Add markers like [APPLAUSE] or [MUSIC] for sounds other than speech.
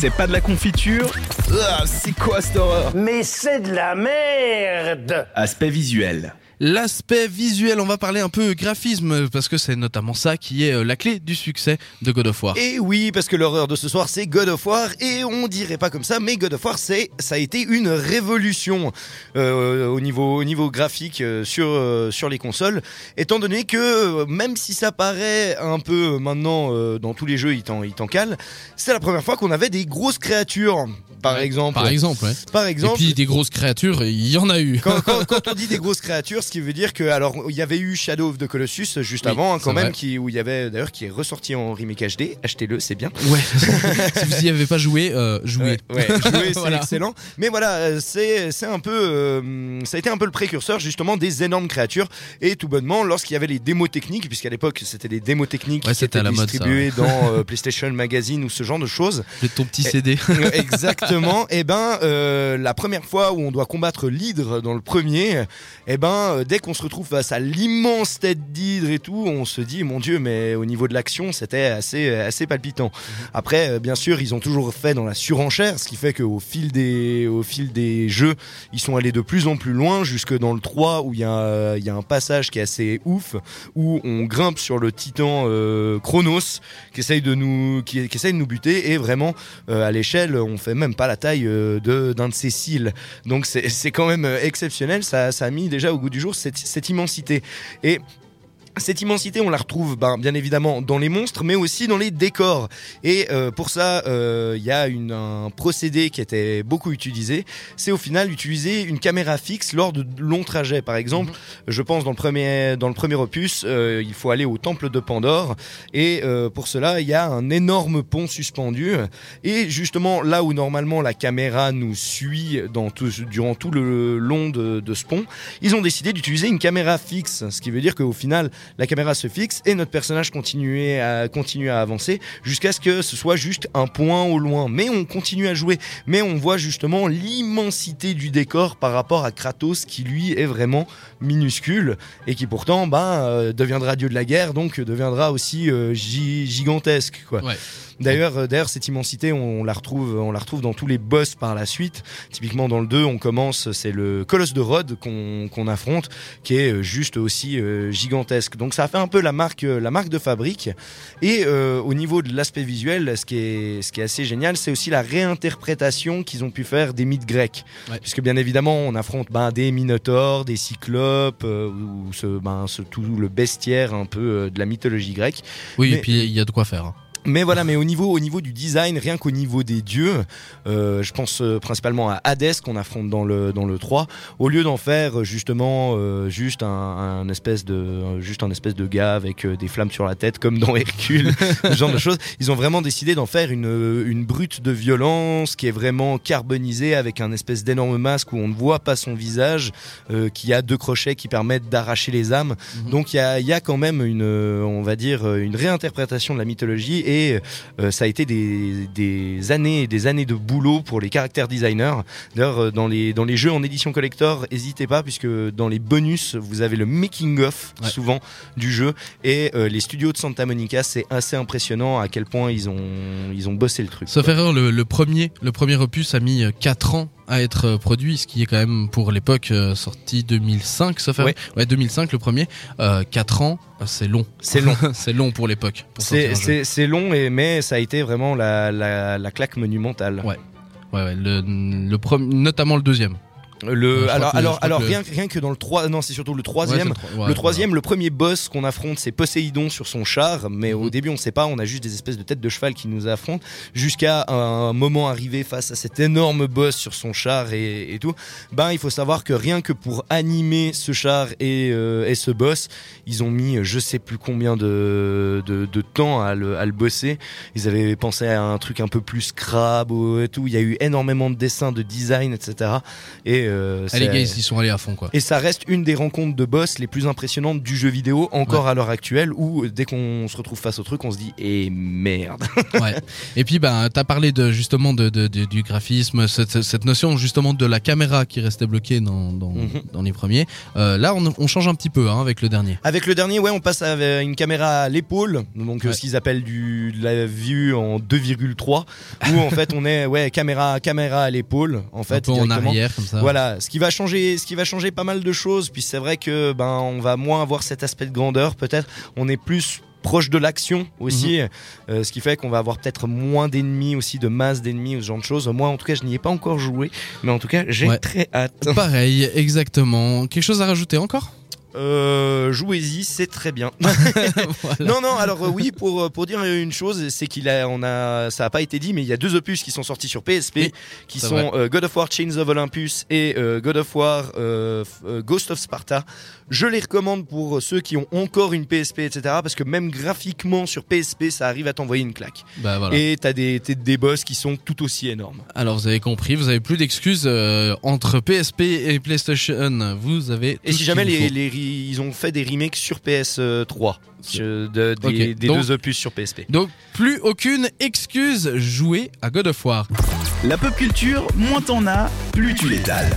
C'est pas de la confiture. Ah, C'est quoi cette horreur? Mais c'est de la merde! Aspect visuel. L'aspect visuel, on va parler un peu graphisme, parce que c'est notamment ça qui est euh, la clé du succès de God of War. Et oui, parce que l'horreur de ce soir, c'est God of War, et on dirait pas comme ça, mais God of War, c'est, ça a été une révolution euh, au niveau, au niveau graphique euh, sur, euh, sur les consoles, étant donné que même si ça paraît un peu maintenant dans tous les jeux, il t'en, il t'en cale, c'est la première fois qu'on avait des grosses créatures, par Ouais, exemple. Par exemple, ouais. Par Et exemple. puis des grosses créatures, il y en a eu. quand, quand- quand [LAUGHS] on dit des grosses créatures, ce qui veut dire que alors il y avait eu Shadow of the Colossus juste Oui, avant hein, quand même vrai. qui où il y avait d'ailleurs qui est ressorti en remake HD, achetez-le, c'est bien. Ouais. [LAUGHS] si vous y avez pas joué, euh, jouez. Ouais, ouais, [LAUGHS] jouer, c'est Voilà. excellent. Mais voilà, euh, c'est c'est un peu euh, ça a été un peu le précurseur justement des énormes créatures et tout bonnement lorsqu'il y avait les démos techniques puisqu'à l'époque c'était des démos techniques Ouais, qui étaient distribuées dans euh, [LAUGHS] PlayStation Magazine ou ce genre de choses. J'ai ton petit CD. Exactement. Et ben, euh, la première fois où on doit combattre l'hydre dans le premier, et ben, euh, dès qu'on se retrouve face à l'immense tête d'hydre et tout, on se dit, mon Dieu, mais au niveau de l'action, c'était assez, assez palpitant. Après, euh, bien sûr, ils ont toujours fait dans la surenchère, ce qui fait qu'au fil des, au fil des jeux, ils sont allés de plus en plus loin, jusque dans le 3 où il y a, il y a un passage qui est assez ouf, où on grimpe sur le titan euh, Chronos, qui essaye de nous, qui, qui essaye de nous buter, et vraiment, euh, à l'échelle, on fait même pas la taille euh, de d'un de ses cils. Donc c'est c'est quand même euh, exceptionnel. Ça, ça a mis déjà au goût du jour cette, cette immensité. Et cette immensité, on la retrouve ben, bien évidemment dans les monstres, mais aussi dans les décors. Et euh, pour ça, euh, il y a une, un procédé qui était beaucoup utilisé. C'est au final utiliser une caméra fixe lors de longs trajets. Par exemple, je pense dans le premier dans le premier opus, euh, il faut aller au temple de Pandore, et euh, pour cela, il y a un énorme pont suspendu. Et justement, là où normalement la caméra nous suit dans tout, durant tout le long de, de ce pont, ils ont décidé d'utiliser une caméra fixe, ce qui veut dire qu'au final, la caméra se fixe et notre personnage continue à, à avancer jusqu'à ce que ce soit juste un point au loin. Mais on continue à jouer, mais on voit justement l'immensité du décor par rapport à Kratos qui lui est vraiment minuscule et qui pourtant ben, euh, deviendra dieu de la guerre, donc deviendra aussi euh, gi- gigantesque. Quoi. D'ailleurs, euh, d'ailleurs, cette immensité, on, on la retrouve, on la retrouve dans tous les boss par la suite. Typiquement, dans le 2, on commence, c'est le colosse de Rhodes qu'on affronte, qui est euh, juste aussi euh, gigantesque. Donc, ça fait un peu la marque, la marque de fabrique. Et euh, au niveau de l'aspect visuel, ce qui est, ce qui est assez génial, c'est aussi la réinterprétation qu'ils ont pu faire des mythes grecs. Ouais. Puisque bien évidemment, on affronte ben, des minotaures, des cyclopes, euh, ou ce, ben, ce, tout le bestiaire un peu de la mythologie grecque. Oui, Mais- et puis il y a de quoi faire. Mais voilà, mais au niveau, au niveau du design, rien qu'au niveau des dieux, euh, je pense euh, principalement à Hadès qu'on affronte dans le dans le 3. Au lieu d'en faire euh, justement euh, juste un, un espèce de juste un espèce de gars avec des flammes sur la tête comme dans Hercule, [LAUGHS] ce genre de choses, ils ont vraiment décidé d'en faire une une brute de violence qui est vraiment carbonisée avec un espèce d'énorme masque où on ne voit pas son visage, euh, qui a deux crochets qui permettent d'arracher les âmes. Mhm. Donc il y a, y a quand même une, on va dire, une réinterprétation de la mythologie et euh, ça a été des, des années et des années de boulot pour les caractères designers. D'ailleurs, euh, dans les, dans les jeux en édition collector, n'hésitez pas puisque dans les bonus, vous avez le making of Ouais. souvent du jeu et euh, les studios de Santa Monica, c'est assez impressionnant à quel point ils ont, ils ont bossé le truc. Sauf erreur, le, le premier, le premier opus a mis 4 ans à être euh, produit, ce qui est quand même pour l'époque euh, sorti 2005, sauf. Ouais. Ouais, 2005 le premier. Euh, 4 ans, euh, c'est long. C'est long. [LAUGHS] c'est long pour l'époque. C'est- long, et, mais ça a été vraiment la, la, la claque monumentale. Ouais. Ouais, ouais, le, notamment le deuxième. Le, Ouais, crois alors, que alors, que rien, rien que dans le 3, non, c'est surtout le troisième. le tro- ouais, le troisième, le premier boss qu'on affronte, c'est Poséidon sur son char, mais au Mhm. début on sait pas, on a juste des espèces de têtes de cheval qui nous affrontent, jusqu'à un moment arrivé face à cet énorme boss sur son char et, et tout. Ben il faut savoir que rien que pour animer ce char et, euh, et ce boss, ils ont mis je sais plus combien de, de, de temps à le, à le bosser. Ils avaient pensé à un truc un peu plus crab ou- et tout. Il y a eu énormément de dessins, de design, etc. Et euh, Ah, les gars, ils y sont allés à fond, quoi. et ça reste une des rencontres de boss les plus impressionnantes du jeu vidéo encore à l'heure actuelle où euh, dès qu'on se retrouve face au truc on se dit eh merde [LAUGHS] Ouais. Et puis, ben, t'as parlé de justement de, de- de- du graphisme, cette, cette notion justement de la caméra qui restait bloquée dans, dans, Mhm. dans les premiers. Euh, là, on, on change un petit peu hein, avec le dernier. avec le dernier ouais on passe à une caméra à l'épaule donc euh, Ouais. ce qu'ils appellent du de la vue en 2,3 où en fait on est ouais caméra caméra à l'épaule en fait un peu en arrière, comme ça. Voilà, ce qui va changer, ce qui va changer pas mal de choses. Puis c'est vrai que ben on va moins avoir cet aspect de grandeur. Peut-être, on est plus proche de l'action aussi, Mhm. euh, ce qui fait qu'on va avoir peut-être moins d'ennemis aussi, de masse d'ennemis ou ce genre de choses. Moi, en tout cas, je n'y ai pas encore joué, mais en tout cas, j'ai Ouais. très hâte. Pareil, exactement. Quelque chose à rajouter encore? Euh, jouez-y, c'est très bien. [LAUGHS] [LAUGHS] Voilà. Non, non. Alors euh, oui, pour euh, pour dire une chose, c'est qu'il a, on a, ça a pas été dit, mais il y a deux opus qui sont sortis sur PSP, Oui, qui sont euh, God of War Chains of Olympus et God of War Ghost of Sparta. Je les recommande pour ceux qui ont encore une PSP, etc. Parce que même graphiquement sur PSP, ça arrive à t'envoyer une claque. Bah voilà. Et t'as des, des boss qui sont tout aussi énormes. Alors vous avez compris, vous avez plus d'excuses entre PSP et PlayStation. Vous avez. Et si jamais les, ils ont fait des remakes sur PS3, euh, de- des, Ok, des donc- deux opus sur PSP. Donc plus aucune excuse, jouez à God of War. La pop culture, moins t'en as, plus tu l'étales.